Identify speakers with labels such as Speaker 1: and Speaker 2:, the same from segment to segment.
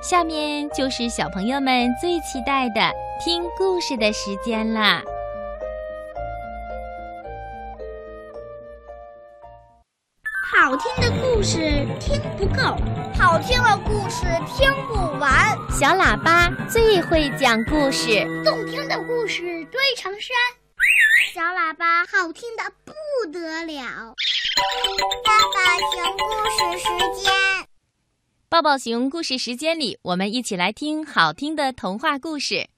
Speaker 1: 下面就是小朋友们最期待的听故事的时间啦！
Speaker 2: 好听的故事听不够，
Speaker 3: 好听的故事听不完。
Speaker 1: 小喇叭最会讲故事，
Speaker 2: 动听的故事堆成山。
Speaker 3: 小喇叭
Speaker 2: 好听的不得了。
Speaker 3: 爸爸熊故事时间。
Speaker 1: 抱抱熊故事时间里，我们一起来听好听的童话故事。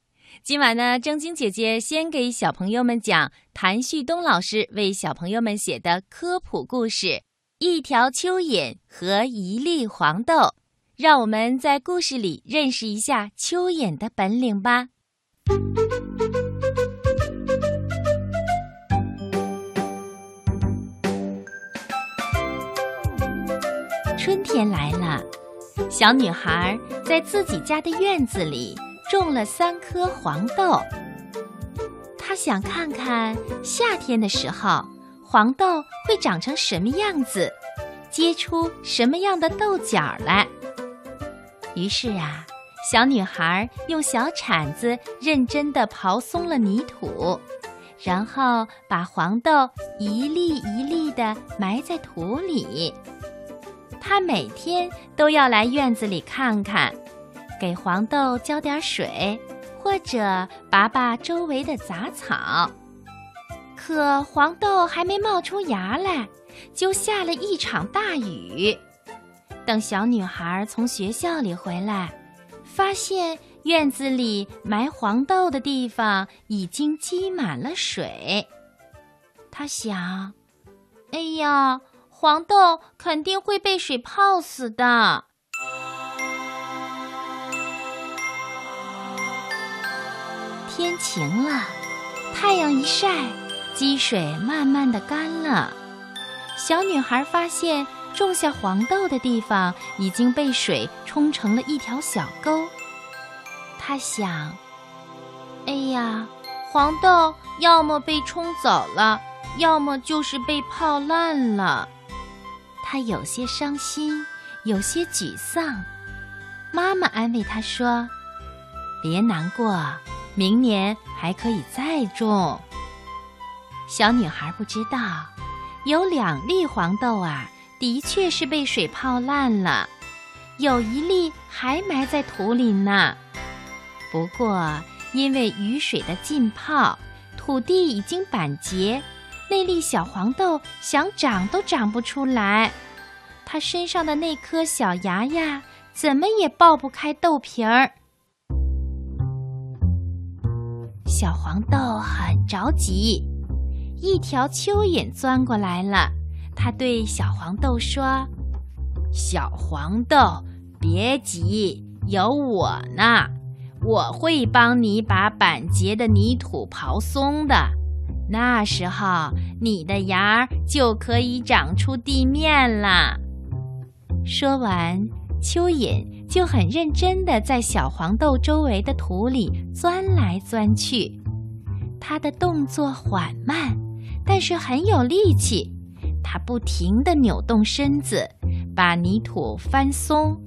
Speaker 1: 今晚呢，正晶姐姐先给小朋友们讲谭旭东老师为小朋友们写的科普故事《一条蚯蚓和一粒黄豆》。让我们在故事里认识一下蚯蚓的本领吧。春天来了。小女孩在自己家的院子里种了三颗黄豆。她想看看夏天的时候黄豆会长成什么样子，结出什么样的豆角来。于是啊，小女孩用小铲子认真地刨松了泥土，然后把黄豆一粒一粒地埋在土里。他每天都要来院子里看看，给黄豆浇点水，或者拔拔周围的杂草。可黄豆还没冒出芽来，就下了一场大雨。等小女孩从学校里回来，发现院子里埋黄豆的地方已经积满了水。她想：“哎呀！”黄豆肯定会被水泡死的。天晴了，太阳一晒，积水慢慢的干了。小女孩发现种下黄豆的地方已经被水冲成了一条小沟。她想：“哎呀，黄豆要么被冲走了，要么就是被泡烂了。”他有些伤心，有些沮丧。妈妈安慰他说：“别难过，明年还可以再种。”小女孩不知道，有两粒黄豆啊，的确是被水泡烂了，有一粒还埋在土里呢。不过，因为雨水的浸泡，土地已经板结。那粒小黄豆想长都长不出来，它身上的那颗小芽芽，怎么也爆不开豆皮儿。小黄豆很着急，一条蚯蚓钻过来了，它对小黄豆说：“小黄豆，别急，有我呢，我会帮你把板结的泥土刨松的。”那时候，你的芽儿就可以长出地面了。说完，蚯蚓就很认真地在小黄豆周围的土里钻来钻去。它的动作缓慢，但是很有力气。它不停地扭动身子，把泥土翻松。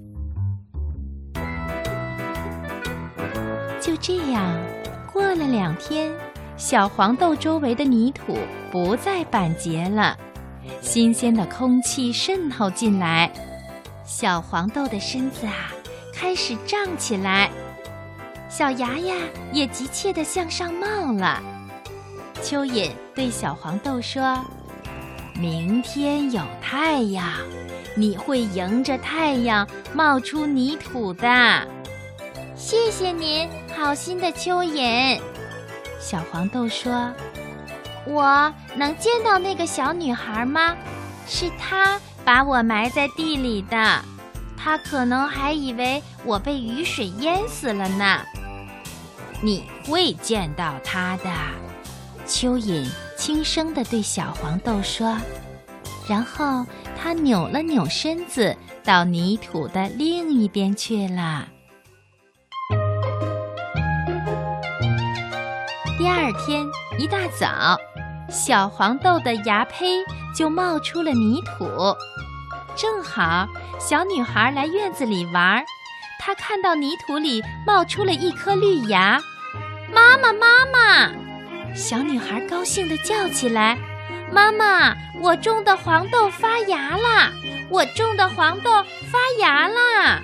Speaker 1: 就这样，过了两天。小黄豆周围的泥土不再板结了，新鲜的空气渗透进来，小黄豆的身子啊开始胀起来，小芽芽也急切地向上冒了。蚯蚓对小黄豆说：“明天有太阳，你会迎着太阳冒出泥土的。”
Speaker 3: 谢谢您，好心的蚯蚓。
Speaker 1: 小黄豆说：“
Speaker 3: 我能见到那个小女孩吗？是她把我埋在地里的。她可能还以为我被雨水淹死了呢。
Speaker 1: 你会见到她的。”蚯蚓轻声地对小黄豆说，然后它扭了扭身子，到泥土的另一边去了。第二天一大早，小黄豆的芽胚就冒出了泥土。正好小女孩来院子里玩，她看到泥土里冒出了一颗绿芽，妈妈，妈妈！小女孩高兴地叫起来：“妈妈，我种的黄豆发芽啦！我种的黄豆发芽啦！”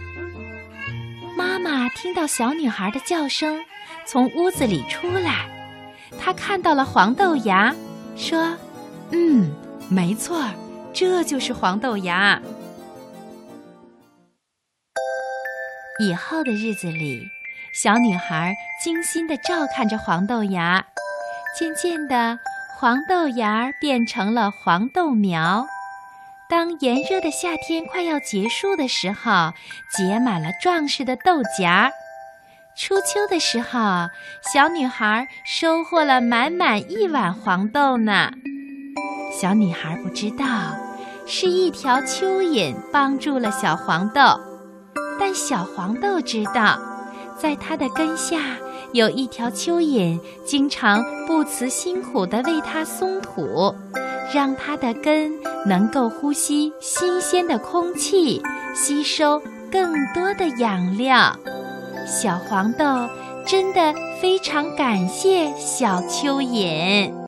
Speaker 1: 妈妈听到小女孩的叫声，从屋子里出来，他看到了黄豆芽，说：“嗯，没错，这就是黄豆芽。”以后的日子里，小女孩精心地照看着黄豆芽。渐渐的，黄豆芽变成了黄豆苗。当炎热的夏天快要结束的时候，结满了壮实的豆荚。初秋的时候，小女孩收获了满满一碗黄豆呢。小女孩不知道，是一条蚯蚓帮助了小黄豆。但小黄豆知道，在它的根下有一条蚯蚓，经常不辞辛苦地为它松土，让它的根能够呼吸新鲜的空气，吸收更多的养料。小黄豆真的非常感谢小蚯蚓。